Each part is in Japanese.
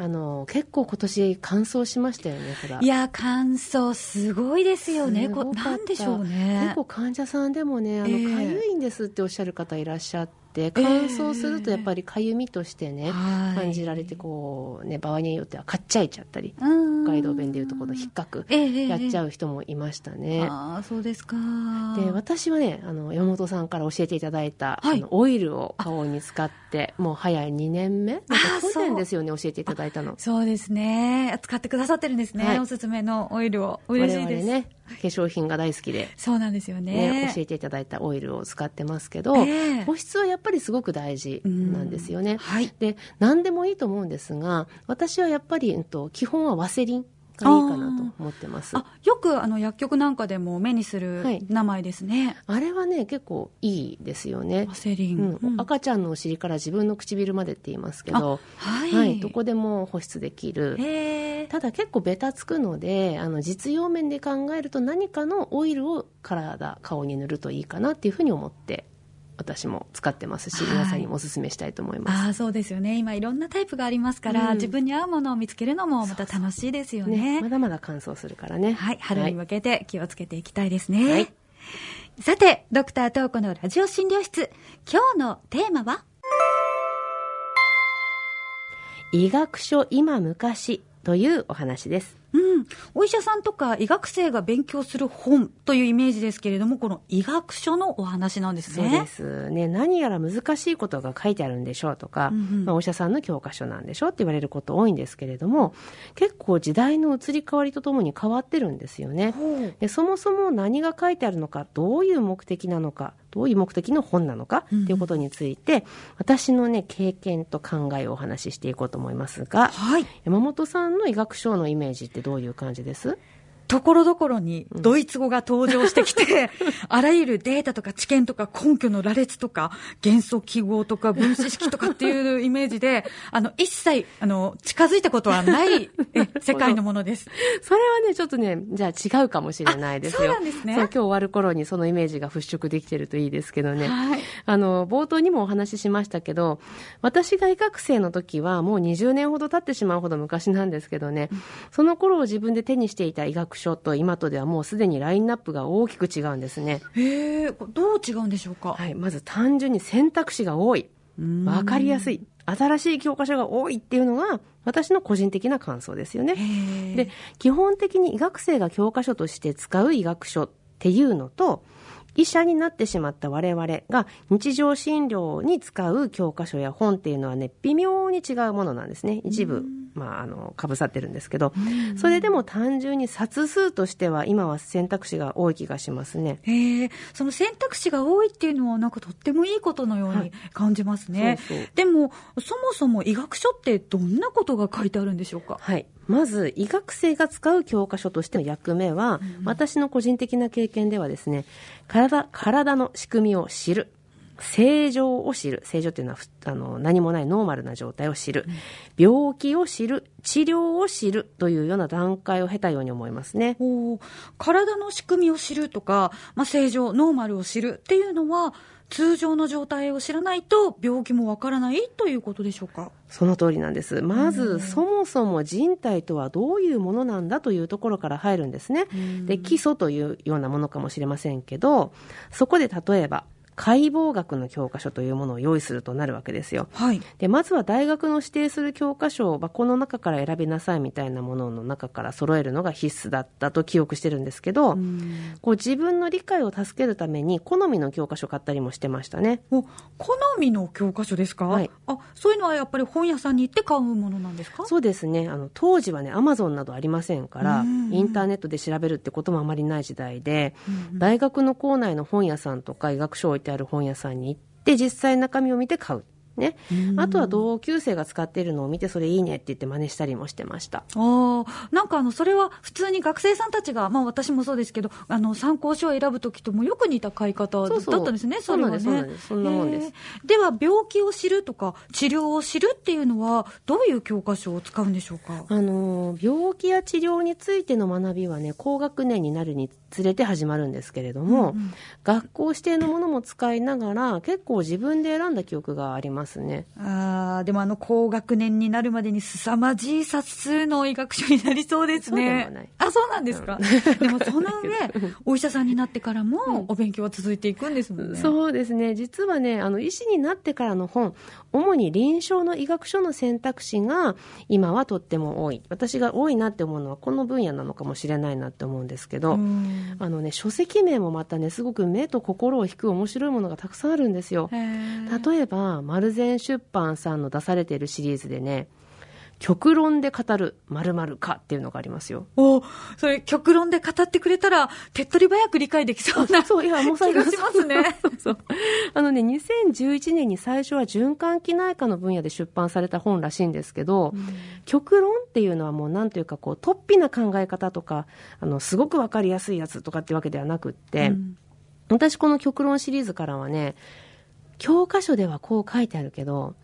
あの結構今年乾燥しましたよねいや乾燥すごいですよね。こなんでしょうね。結構患者さんでもねあの、かゆいんですっておっしゃる方いらっしゃってて乾燥するとやっぱりかゆみとしてね、えー、感じられてこう、ね、場合によってはかっちゃいちゃったり北海道弁でいうとこの引っかくやっちゃう人もいましたね。えー、あそうですか。で私はねあの山本さんから教えていただいた、はい、あのオイルを顔に使ってもう早い2年目？去年ですよね教えていただいたの。そうですね。使ってくださってるんですね、はい、おすすめのオイルを。嬉しいです。ね化粧品が大好きで。そうなんですよね、ね、教えていただいたオイルを使ってますけど、えー、保湿はやっぱりすごく大事なんですよね、はい、で何でもいいと思うんですが私はやっぱり、うん、と基本はワセリンがいいかなと思ってます。あよくあの薬局なんかでも目にする名前ですね、はい、あれはね結構いいですよね。ワセリン、うん、赤ちゃんのお尻から自分の唇までって言いますけど、はい、はい、どこでも保湿できる。ただ結構ベタつくのであの実用面で考えると何かのオイルを体顔に塗るといいかなっていうふうに思って私も使ってますし、皆さんにもお勧めしたいと思います。あそうですよね。今いろんなタイプがありますから、うん、自分に合うものを見つけるのもまた楽しいですよね。そうそうねまだまだ乾燥するからね。はい。春に向けて気をつけていきたいですね。はい、さて、ドクタートーコのラジオ診療室、今日のテーマは？医学書今昔というお話です。うん、お医者さんとか医学生が勉強する本というイメージですけれども、この医学書のお話なんですね。そうですね。何やら難しいことが書いてあるんでしょうとか、うんうん、まあ、お医者さんの教科書なんでしょうって言われること多いんですけれども、結構時代の移り変わりとともに変わってるんですよね。でそもそも何が書いてあるのか、どういう目的なのか、どういう目的の本なのかということについて、私のね、経験と考えをお話ししていこうと思いますが、はい、山本さんの医学書のイメージってどういう感じです？ところどころにドイツ語が登場してきて、あらゆるデータとか知見とか根拠の羅列とか元素記号とか分子式とかっていうイメージで、あの、一切、あの、近づいたことはない 世界のものです。それはね、ちょっとね、じゃあ違うかもしれないですよ。そうなんですね。今日終わる頃にそのイメージが払拭できてるといいですけどね。はい。あの、冒頭にもお話ししましたけど、私が医学生の時はもう20年ほど経ってしまうほど昔なんですけどね、その頃を自分で手にしていた医学書と今とではもうすでにラインナップが大きく違うんですね。へえ、どう違うんでしょうか？はい、まず単純に選択肢が多い、わかりやすい、新しい教科書が多いっていうのが私の個人的な感想ですよね。で、基本的に医学生が教科書として使う医学書っていうのと、医者になってしまった我々が日常診療に使う教科書や本っていうのはね、微妙に違うものなんですね。一部、まあ、あの、かぶさってるんですけど、それでも単純に冊数としては今は選択肢が多い気がしますね。へえ、その選択肢が多いっていうのはなんかとってもいいことのように感じますね。はい、そうそう。でも、そもそも医学書ってどんなことが書いてあるんでしょうか？はい。まず医学生が使う教科書としての役目は、うん、私の個人的な経験ではですね体体の仕組みを知る正常を知る。正常っていうのはあの何もないノーマルな状態を知る、うん、病気を知る。治療を知る。というような段階を経たように思いますね。体の仕組みを知るとか、まあ、正常ノーマルを知る。っていうのは通常の状態を知らないと病気もわからない。ということでしょうか？その通りなんです。まず、そもそも人体とはどういうものなんだというところから入るんですね。で、基礎というようなものかもしれませんけど、そこで例えば、解剖学の教科書というものを用意するとなるわけですよ。はい、でまずは大学の指定する教科書をこの中から選びなさいみたいなものの中から揃えるのが必須だったと記憶してるんですけど、こう自分の理解を助けるために好みの教科書買ったりもしてましたね。お好みの教科書ですか、はい、あそういうのはやっぱり本屋さんに行って買うものなんですか？そうですね。あの当時はねアマゾンなどありませんからインターネットで調べるってこともあまりない時代で、大学の校内の本屋さんとか医学書を置いてある本屋さんに行って実際中身を見て買う。ね、あとは同級生が使っているのを見てそれいいねって言って真似したりもしてました。あなんかあのそれは普通に学生さんたちが、まあ、私もそうですけどあの参考書を選ぶ時ともよく似た買い方だったんですねそうなんです、ね、そんなもんです。では病気を知るとか治療を知るっていうのはどういう教科書を使うんでしょうか？あの病気や治療についての学びはね高学年になるにつれて始まるんですけれども、うんうん、学校指定のものも使いながら結構自分で選んだ記憶がありますますね。ああ、でもあの高学年になるまでに凄まじい冊数の医学書になりそうですね。そうでもないあ、そうなんですか？でもその上、お医者さんになってからもお勉強は続いていくんですもんね。そうですね。実はね、あの、医師になってからの本、主に臨床の医学書の選択肢が今はとっても多い。私が多いなって思うのはこの分野なのかもしれないなって思うんですけど、うんあのね、書籍名もまたね、すごく目と心を引く面白いものがたくさんあるんですよ。例えば、丸善出版さんの出されているシリーズでね、極論で語る〇〇かっていうのがありますよ。おそれ、極論で語ってくれたら、手っ取り早く理解できそうなそう、いや、もう気がしますね。そうそう。あのね、2011年に最初は循環器内科の分野で出版された本らしいんですけど、極論っていうのはもうなんというかこう、突飛な考え方とか、あの、すごくわかりやすいやつとかってわけではなくって、うん私この極論シリーズからはね、教科書ではこう書いてあるけど、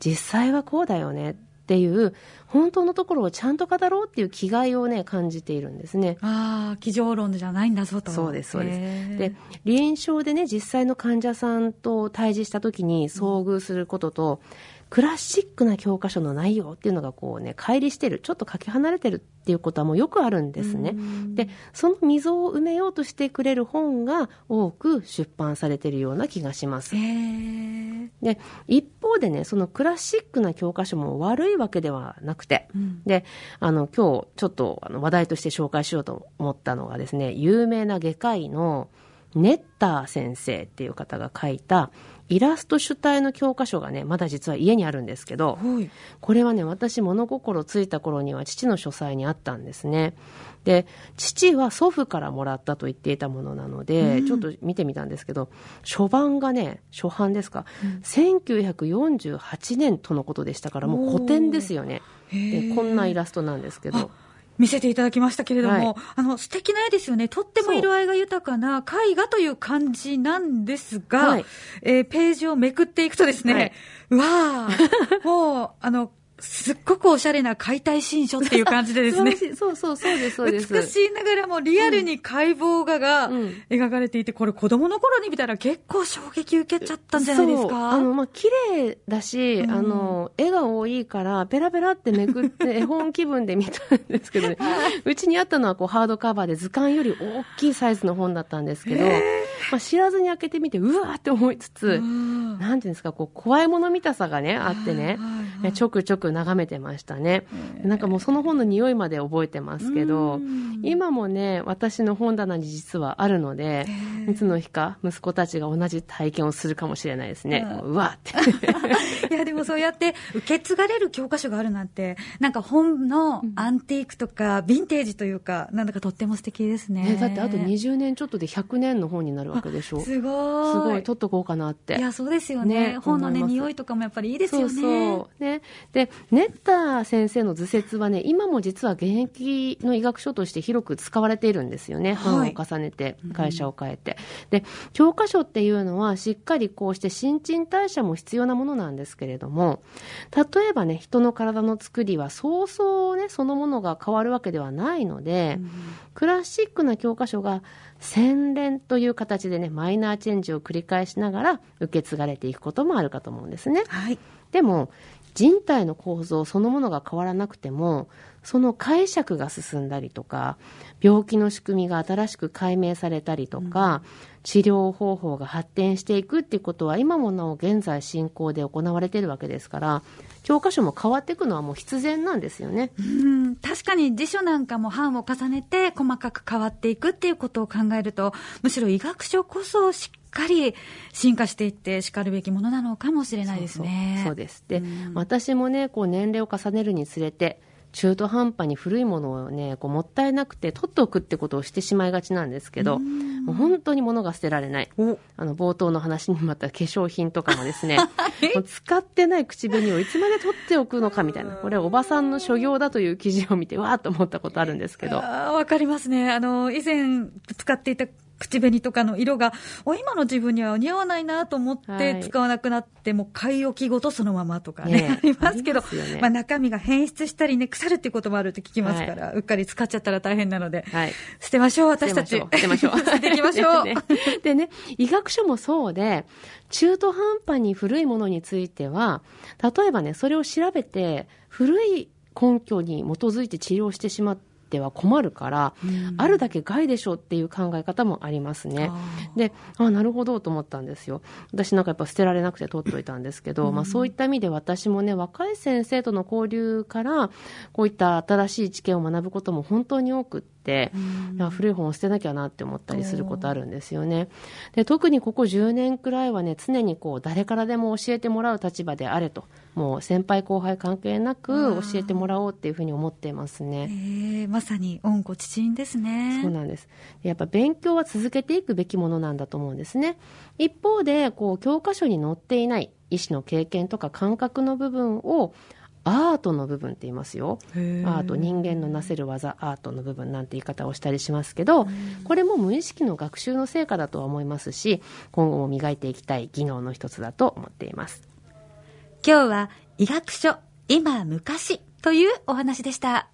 実際はこうだよねっていう、本当のところをちゃんと語ろうっていう気概をね、感じているんですね。ああ、机上論じゃないんだぞと。そうですそうですで臨床でね実際の患者さんと対峙した時に遭遇することと、クラシックな教科書の内容っていうのがこうね乖離してるちょっとかけ離れてるっていうことはもうよくあるんですね。でその溝を埋めようとしてくれる本が多く出版されているような気がします。で一方でねそのクラシックな教科書も悪いわけではなくて、うん。であの今日ちょっとあの話題として紹介しようと思ったのがですね有名な外科医のネッター先生っていう方が書いたイラスト主体の教科書がねまだ実は家にあるんですけどはい。これはね私物心ついた頃には父の書斎にあったんですね。で父は祖父からもらったと言っていたものなので、ちょっと見てみたんですけど初版がね初版ですか、1948年とのことでしたからもう古典ですよね。でこんなイラストなんですけど見せていただきましたけれども、はい。あの素敵な絵ですよね、とっても色合いが豊かな絵画という感じなんですが、はい。えーページをめくっていくとですね、はい。うわー、もうあのすっごくおしゃれな解体新書っていう感じでですね。そうそうそうですそうです。美しいながらもリアルに解剖画がうん。描かれていて、これ子供の頃に見たら結構衝撃受けちゃったんじゃないですか？あの、まあ、綺麗だし、うん。あの、絵が多いから、ペラペラってめくって、絵本気分で見たんですけどね、うちにあったのはこうハードカバーで図鑑より大きいサイズの本だったんですけど、まあ、知らずに開けてみて、うわーって思いつつ、うん。なんていうんですか、こう、怖いもの見たさがね、あってね、はいはいはいちょくちょく眺めてましたね。なんかもうその本の匂いまで覚えてますけどうん、今もね、私の本棚に実はあるので、ーいつの日か息子たちが同じ体験をするかもしれないですね。うんうわーって。いや、でもそうやって受け継がれる教科書があるなんて、なんか本のアンティークとか、ヴィンテージというか、なんだかとっても素敵ですね。ね、だってあと20年ちょっとで100年の本になるわけでしょ。すすごい。ごい、取っとこうかなって。いや、そうですよね。ね本のね、匂いとかもやっぱりいいですよね。そうそう。ね。で、ネッター先生の図説はね、今も実は現役の医学書として広く使われているんですよね。はい版を重ねて、会社を変えて。で、教科書っていうのはしっかりこうして新陳代謝も必要なものなんですけれども、例えばね、人の体の作りはそうそうね、そのものが変わるわけではないので、クラシックな教科書が洗練という形でね、マイナーチェンジを繰り返しながら受け継がれていくこともあるかと思うんですね。はい。でも人体の構造そのものが変わらなくてもその解釈が進んだりとか病気の仕組みが新しく解明されたりとか、治療方法が発展していくっていうことは今もなお現在進行で行われているわけですから教科書も変わっていくのはもう必然なんですよね。うん、確かに辞書なんかも版を重ねて細かく変わっていくっていうことを考えると、むしろ医学書こそしっかり進化していってしかるべきものなのかもしれないですね。そう。そうです。で、うん。私もねこう年齢を重ねるにつれて中途半端に古いものをねこうもったいなくて取っておくってことをしてしまいがちなんですけど、もう本当に物が捨てられない。お。あの冒頭の話にもあった化粧品とかもですねもう使ってない口紅をいつまで取っておくのかみたいな。これはおばさんの所業だという記事を見てわーっと思ったことあるんですけど。わかりますね。あの、以前使っていた口紅とかの色が、お今の自分には似合わないなと思って使わなくなって、はい、もう買い置きごとそのままとかね、ね。ありますけど、ね、まあ、中身が変質したりね、腐るっていうこともあるって聞きますから、はい、うっかり使っちゃったら大変なので、はい、捨てましょう、私たち。捨てましょう。捨て ていきましょう。でね、医学書もそうで、中途半端に古いものについては、例えばね、それを調べて、古い根拠に基づいて治療してしまって、ては困るから、うん、あるだけ害でしょっていう考え方もありますね。で、あなるほどと思ったんですよ。私なんかやっぱ捨てられなくて取っといたんですけど、うん、まあそういった意味で私もね、若い先生との交流から、こういった新しい知見を学ぶことも本当に多くって、うん、古い本を捨てなきゃなって思ったりすることあるんですよね。で特にここ10年くらいはね、常にこう誰からでも教えてもらう立場であれと。もう先輩後輩関係なく教えてもらおうっていうふうに思っていますね。えー、まさに恩子知人ですね。そうなんです。やっぱ勉強は続けていくべきものなんだと思うんですね。一方で、こう教科書に載っていない医師の経験とか感覚の部分をアートの部分って言いますよ。アート、人間のなせる技、アートの部分なんて言い方をしたりしますけど、これも無意識の学習の成果だとは思いますし、今後も磨いていきたい技能の一つだと思っています。今日は医学書今昔というお話でした。